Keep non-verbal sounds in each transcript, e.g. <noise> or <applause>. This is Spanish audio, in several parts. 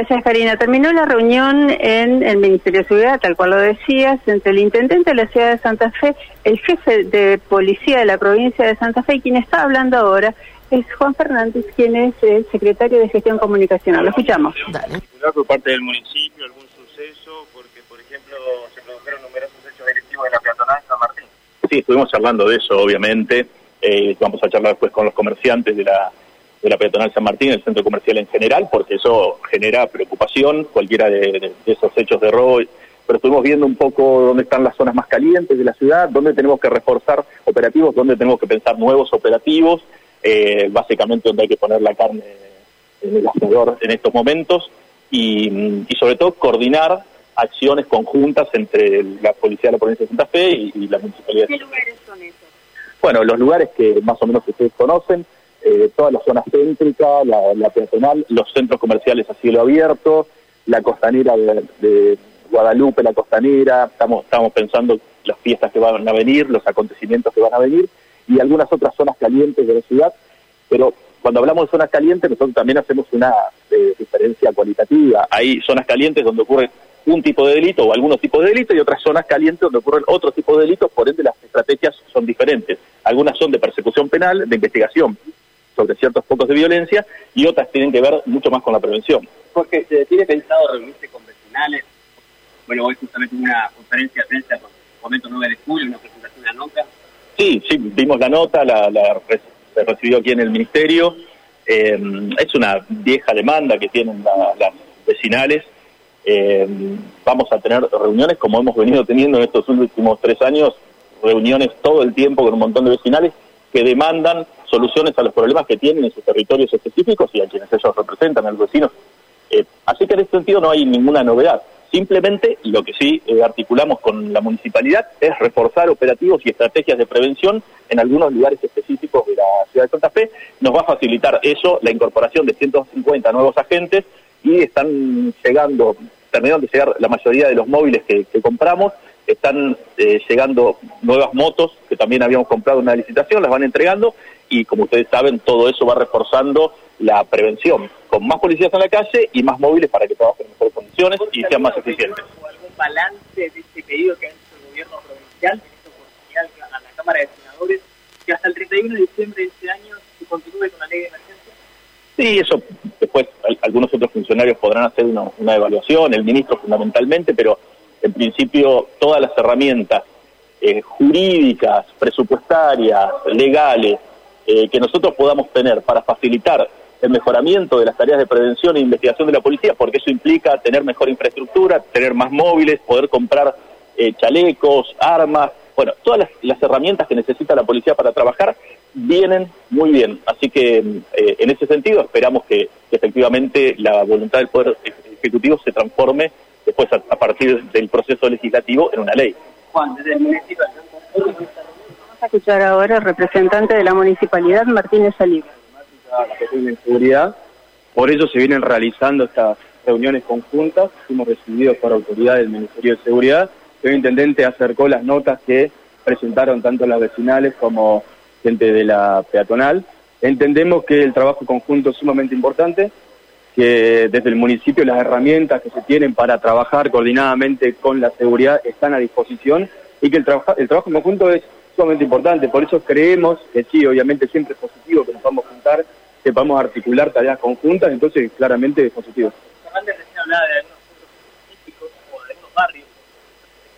Gracias, Karina. Terminó la reunión en el Ministerio de Seguridad, tal cual lo decías, entre el intendente de la ciudad de Santa Fe, el jefe de policía de la provincia de Santa Fe, y quien está hablando ahora es Juan Fernández, quien es el secretario de Gestión Comunicacional. Lo escuchamos. Dale. por parte del municipio algún suceso? Porque, por ejemplo, se produjeron numerosos hechos delictivos en la peatonal San Martín. Sí, estuvimos hablando de eso, obviamente. Eh, vamos a charlar después con los comerciantes de la de la peatonal San Martín, el centro comercial en general, porque eso genera preocupación, cualquiera de, esos hechos de robo. Pero estuvimos viendo un poco dónde están las zonas más calientes de la ciudad, dónde tenemos que reforzar operativos, dónde tenemos que pensar nuevos operativos, eh, básicamente donde hay que poner la carne en el asador en estos momentos y, sobre todo coordinar acciones conjuntas entre la Policía de la Provincia de Santa Fe y, la Municipalidad. ¿Qué lugares son esos? Bueno, los lugares que más o menos ustedes conocen, eh, toda la zona céntrica, la, la, peatonal, los centros comerciales a cielo abierto, la costanera de, Guadalupe, la costanera, estamos, estamos pensando las fiestas que van a venir, los acontecimientos que van a venir y algunas otras zonas calientes de la ciudad, pero cuando hablamos de zonas calientes nosotros también hacemos una eh, diferencia cualitativa. Hay zonas calientes donde ocurre un tipo de delito o algunos tipos de delito y otras zonas calientes donde ocurren otro tipo de delitos, por ende las estrategias son diferentes. Algunas son de persecución penal, de investigación sobre ciertos focos de violencia y otras tienen que ver mucho más con la prevención. Porque se tiene pensado reunirse con vecinales. Bueno, hoy justamente una conferencia de prensa con el momento 9 de julio, una presentación de la nota. Sí, sí, vimos la nota, la, se recibió aquí en el ministerio. Eh, es una vieja demanda que tienen las vecinales. Eh, vamos a tener reuniones como hemos venido teniendo en estos últimos tres años, reuniones todo el tiempo con un montón de vecinales que demandan soluciones a los problemas que tienen en sus territorios específicos y a quienes ellos representan, a los vecinos. Eh, así que en ese sentido no hay ninguna novedad. Simplemente lo que sí eh, articulamos con la municipalidad es reforzar operativos y estrategias de prevención en algunos lugares específicos de la ciudad de Santa Fe. Nos va a facilitar eso, la incorporación de 150 nuevos agentes y están llegando, terminaron de llegar la mayoría de los móviles que compramos están eh, llegando nuevas motos que también habíamos comprado en una licitación, las van entregando y como ustedes saben todo eso va reforzando la prevención, con más policías en la calle y más móviles para que trabajen en mejores condiciones y sean más eficientes. ¿Algún balance de este pedido que ha hecho el gobierno provincial, en esta oportunidad a la Cámara de Senadores, que hasta el 31 de diciembre de este año se continúe con la ley de emergencia? Sí, eso después algunos otros funcionarios podrán hacer una, una evaluación, el ministro fundamentalmente, pero en principio todas las herramientas eh, jurídicas, presupuestarias, legales, eh, que nosotros podamos tener para facilitar el mejoramiento de las tareas de prevención e investigación de la policía, porque eso implica tener mejor infraestructura, tener más móviles, poder comprar eh, chalecos, armas, bueno, todas las, herramientas que necesita la policía para trabajar vienen muy bien. Así que en ese sentido esperamos que efectivamente la voluntad del Poder Ejecutivo se transforme después a, partir del proceso legislativo en una ley. Juan, desde el A escuchar ahora al representante de la municipalidad, Martínez seguridad, por eso se vienen realizando estas reuniones conjuntas, fuimos recibidos por autoridad del Ministerio de Seguridad, el intendente acercó las notas que presentaron tanto las vecinales como gente de la peatonal. Entendemos que el trabajo conjunto es sumamente importante, que desde el municipio las herramientas que se tienen para trabajar coordinadamente con la seguridad están a disposición y que el, trabajo el trabajo conjunto es sumamente importante. Por eso creemos que sí, obviamente siempre es positivo que nos vamos a juntar, que vamos a articular tareas conjuntas, entonces claramente es positivo. Fernández recién hablaba de algunos puntos específicos o de algunos barrios,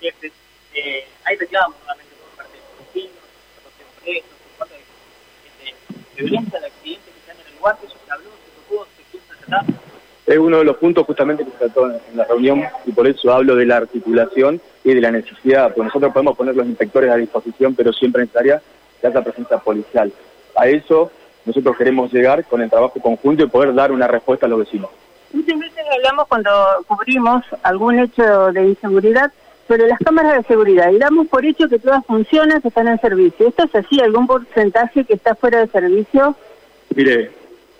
jefes, eh, hay reclamos nuevamente por parte de los vecinos, por de presos, por parte de, violencia de accidentes que están en el lugar, que eso se habló, se tocó, se piensa tratar es uno de los puntos justamente que se trató en la reunión y por eso hablo de la articulación y de la necesidad, porque nosotros podemos poner los inspectores a disposición, pero siempre necesaria haya presencia policial. A eso nosotros queremos llegar con el trabajo conjunto y poder dar una respuesta a los vecinos. Muchas veces hablamos cuando cubrimos algún hecho de inseguridad sobre las cámaras de seguridad y damos por hecho que todas funcionan, que están en servicio. ¿Esto es así? ¿Algún porcentaje que está fuera de servicio? Mire,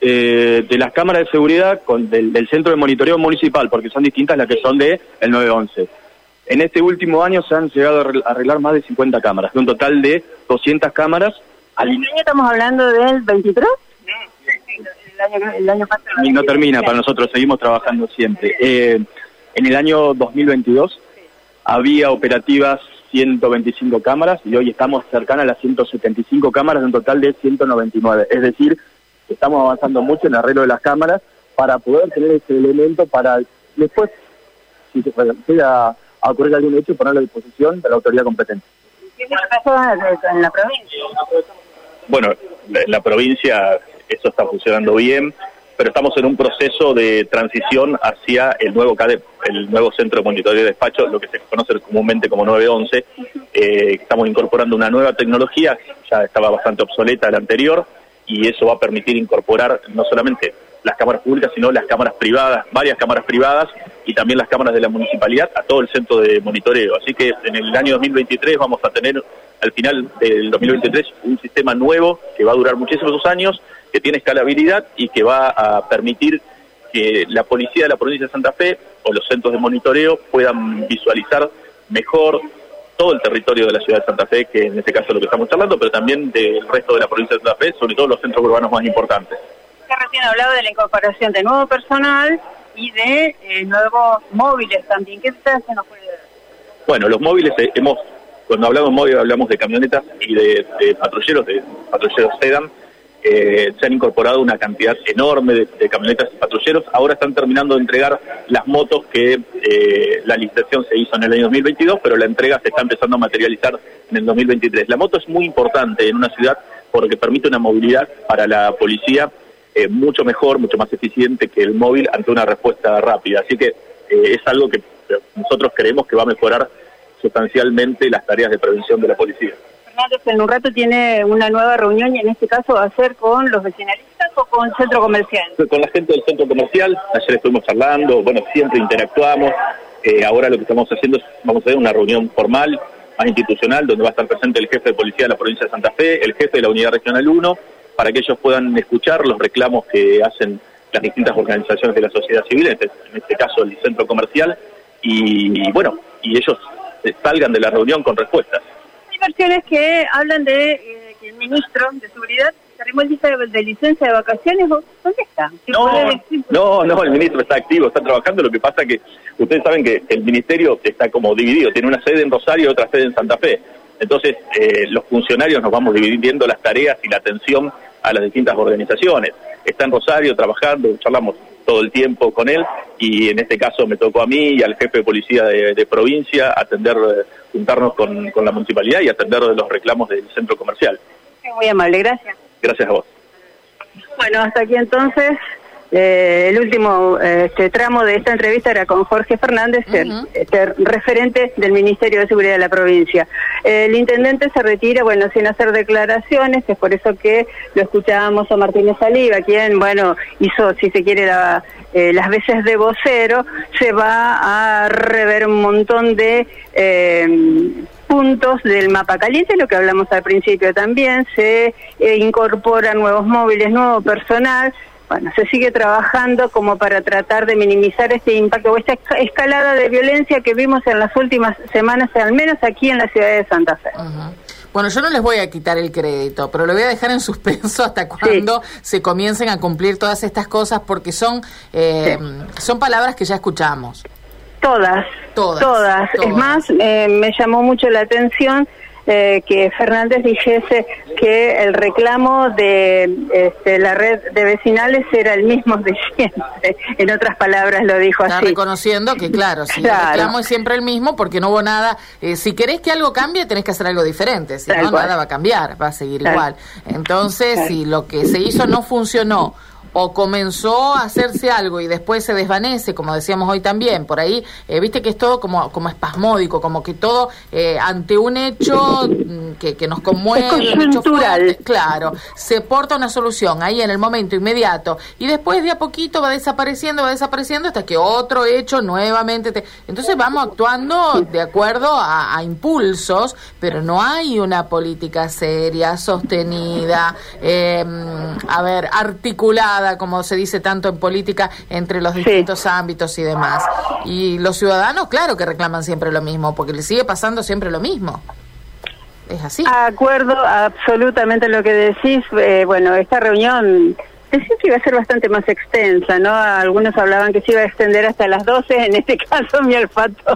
eh, de las cámaras de seguridad con, del, centro de monitoreo municipal, porque son distintas las que son de el 911. En este último año se han llegado a arreglar más de 50 cámaras, de un total de 200 cámaras. ¿Al año estamos hablando del 23? el año, el año pasado. Y no termina para nosotros, seguimos trabajando siempre. Eh, en el año 2022 había operativas 125 cámaras y hoy estamos cercanas a las 175 cámaras, en un total de 199. Es decir, estamos avanzando mucho en el arreglo de las cámaras para poder tener ese elemento para después, si se llega a ocurrir algún hecho, ponerlo a disposición de la autoridad competente. ¿Qué pasó en la provincia? Bueno, en la provincia eso está funcionando bien, pero estamos en un proceso de transición hacia el nuevo CADEP, el nuevo Centro de Monitoreo de Despacho, lo que se conoce comúnmente como 911. Eh, estamos incorporando una nueva tecnología, ya estaba bastante obsoleta la anterior, y eso va a permitir incorporar no solamente las cámaras públicas, sino las cámaras privadas, varias cámaras privadas y también las cámaras de la municipalidad a todo el centro de monitoreo. Así que en el año 2023 vamos a tener al final del 2023 un sistema nuevo que va a durar muchísimos años, que tiene escalabilidad y que va a permitir que la policía de la provincia de Santa Fe o los centros de monitoreo puedan visualizar mejor todo el territorio de la ciudad de Santa Fe, que en este caso es lo que estamos charlando, pero también del resto de la provincia de Santa Fe, sobre todo los centros urbanos más importantes. Usted recién hablado de la incorporación de nuevo personal y de eh, nuevos móviles también. ¿Qué se nos puede Bueno, los móviles eh, hemos, cuando hablamos de móviles hablamos de camionetas y de, de patrulleros, de patrulleros sedan, eh, se han incorporado una cantidad enorme de, camionetas y patrulleros. Ahora están terminando de entregar las motos que eh, la licitación se hizo en el año 2022, pero la entrega se está empezando a materializar en el 2023. La moto es muy importante en una ciudad porque permite una movilidad para la policía eh, mucho mejor, mucho más eficiente que el móvil ante una respuesta rápida. Así que es algo que nosotros creemos que va a mejorar sustancialmente las tareas de prevención de la policía en un rato tiene una nueva reunión y en este caso va a ser con los vecinalistas o con el centro comercial. Con la gente del centro comercial, ayer estuvimos charlando, bueno, siempre interactuamos, eh, ahora lo que estamos haciendo es, vamos a hacer una reunión formal, más institucional, donde va a estar presente el jefe de policía de la provincia de Santa Fe, el jefe de la unidad regional 1, para que ellos puedan escuchar los reclamos que hacen las distintas organizaciones de la sociedad civil, en este, este caso el centro comercial, y bueno, y ellos salgan de la reunión con respuestas versiones que hablan de eh, que el ministro de Seguridad se arrimó de, de licencia de vacaciones. ¿Dónde está? No, no, el ministro está activo, está trabajando. Lo que pasa que ustedes saben que el ministerio está como dividido. Tiene una sede en Rosario y otra sede en Santa Fe. Entonces, eh, los funcionarios nos vamos dividiendo las tareas y la atención a las distintas organizaciones. Está en Rosario trabajando, charlamos todo el tiempo con él y en este caso me tocó a mí y al jefe de policía de, provincia atender, eh, juntarnos con, con, la municipalidad y atender los reclamos del centro comercial. Muy amable, gracias. Gracias a vos. Bueno, hasta aquí entonces eh, el último este, tramo de esta entrevista era con Jorge Fernández, este, referente del Ministerio de Seguridad de la provincia. el intendente se retira, bueno, sin hacer declaraciones, es por eso que lo escuchábamos a Martínez Saliva, quien, bueno, hizo, si se quiere, eh, las veces de vocero, se va a rever un montón de eh, puntos del mapa caliente, lo que hablamos al principio también, se eh, incorporan nuevos móviles, nuevo personal, bueno, se sigue trabajando como para tratar de minimizar este impacto o esta escalada de violencia que vimos en las últimas semanas, al menos aquí en la ciudad de Santa Fe. Bueno, yo no les voy a quitar el crédito, pero lo voy a dejar en suspenso hasta cuando se comiencen a cumplir todas estas cosas, porque son, eh, son palabras que ya escuchamos. Todas, todas. Todas. Es más, eh, me llamó mucho la atención eh, que Fernández dijese que el reclamo de este, la red de vecinales era el mismo de siempre. En otras palabras lo dijo Está así. reconociendo que, claro, si el reclamo es siempre el mismo porque no hubo nada. Eh, si querés que algo cambie, tenés que hacer algo diferente. Si no, nada va a cambiar, va a seguir igual. Entonces, si lo que se hizo no funcionó o comenzó a hacerse algo y después se desvanece, como decíamos hoy también, por ahí, eh, viste que es todo como, como espasmódico, como que todo eh, ante un hecho mm, que, que nos conmueve, hecho claro, se porta una solución ahí en el momento inmediato y después de a poquito va desapareciendo, va desapareciendo hasta que otro hecho nuevamente... Te... Entonces vamos actuando de acuerdo a, a, impulsos, pero no hay una política seria, sostenida, eh, a ver, articulada como se dice tanto en política, entre los distintos ámbitos y demás. Y los ciudadanos, claro que reclaman siempre lo mismo, porque les sigue pasando siempre lo mismo. Es así. Acuerdo absolutamente lo que decís. Eh, bueno, esta reunión decía que iba a ser bastante más extensa, ¿no? Algunos hablaban que se iba a extender hasta las 12, en este <laughs> caso mi olfato,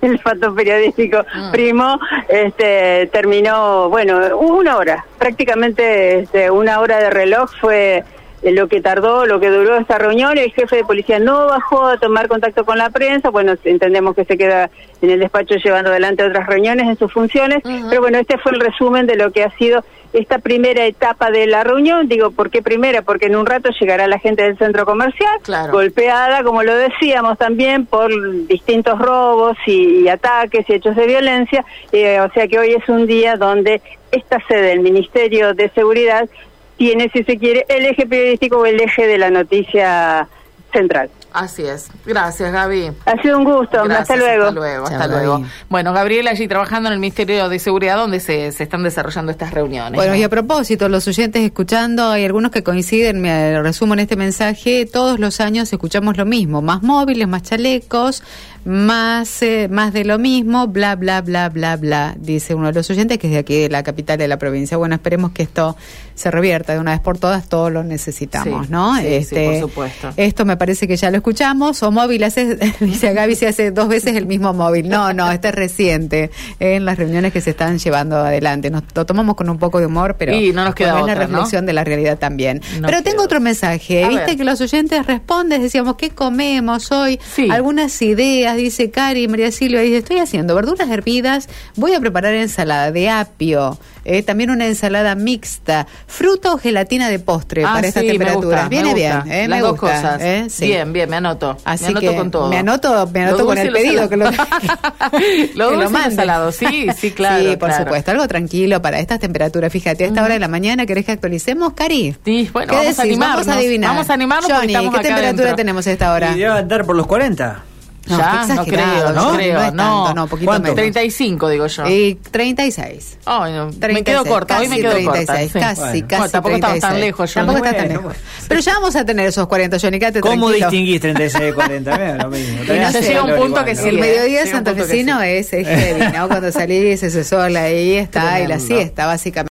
el olfato periodístico mm. primo, este, terminó, bueno, una hora, prácticamente este, una hora de reloj fue lo que tardó, lo que duró esta reunión, el jefe de policía no bajó a tomar contacto con la prensa, bueno, entendemos que se queda en el despacho llevando adelante otras reuniones en sus funciones, pero bueno, este fue el resumen de lo que ha sido esta primera etapa de la reunión. Digo, ¿por qué primera? Porque en un rato llegará la gente del centro comercial, golpeada, como lo decíamos también, por distintos robos y, ataques y hechos de violencia. Eh, o sea que hoy es un día donde esta sede del Ministerio de Seguridad tiene, si se quiere, el eje periodístico o el eje de la noticia central. Así es. Gracias, Gaby. Ha sido un gusto. hasta luego. Hasta luego, hasta luego. Bueno, Gabriela allí trabajando en el Ministerio de Seguridad donde se, se están desarrollando estas reuniones. Bueno, y a propósito, los oyentes escuchando, hay algunos que coinciden, me resumo en este mensaje, todos los años escuchamos lo mismo, más móviles, más chalecos, más, eh, más de lo mismo, bla, bla, bla, bla, bla, dice uno de los oyentes que es de aquí, de la capital de la provincia. Bueno, esperemos que esto se revierta de una vez por todas, todos lo necesitamos, ¿no? Sí, este, por supuesto. Esto me parece que ya lo escuchamos, o móvil, hace, <laughs> dice Gaby, se hace dos veces el mismo móvil. No, no, este es reciente, en las reuniones que se están llevando adelante. Nos lo tomamos con un poco de humor, pero y no nos queda la reflexión de la realidad también. pero tengo otro mensaje, viste que los oyentes responden, decíamos, ¿qué comemos hoy? Algunas ideas dice Cari, María Silvia, dice, estoy haciendo verduras hervidas, voy a preparar ensalada de apio, eh, también una ensalada mixta, fruta o gelatina de postre ah, para esta temperatura. Viene bien, eh, Las dos cosas. Eh, bien, bien, me anoto. Así me anoto con todo. Me anoto, me anoto con el pedido que lo, <laughs> lo, sí, sí, <laughs> claro. Sí, por supuesto, algo tranquilo para estas temperaturas. Fíjate, a esta hora de la mañana, ¿querés que actualicemos, Cari? Sí, bueno, vamos a animarnos. Vamos a adivinar. Vamos a animarnos Johnny, ¿qué temperatura tenemos a esta hora? Y debe andar por los 40. No, ya, no creo, no, creo, no, no, poquito menos. 35 digo yo. Y 36. Ay, no, 36, me quedo corta, hoy me quedo 36, corta. Sí. Casi, bueno. casi. tampoco estamos tan lejos, yo. Tampoco está tan lejos. Pero ya vamos a tener esos 40, Johnny, quédate ¿Cómo tranquilo. distinguís 36 de 40? Mira, lo mismo. Y no se llega un punto que sí. El mediodía santafesino es heavy, ¿no? Cuando salís ese sol ahí está, <laughs> y la siesta, básicamente.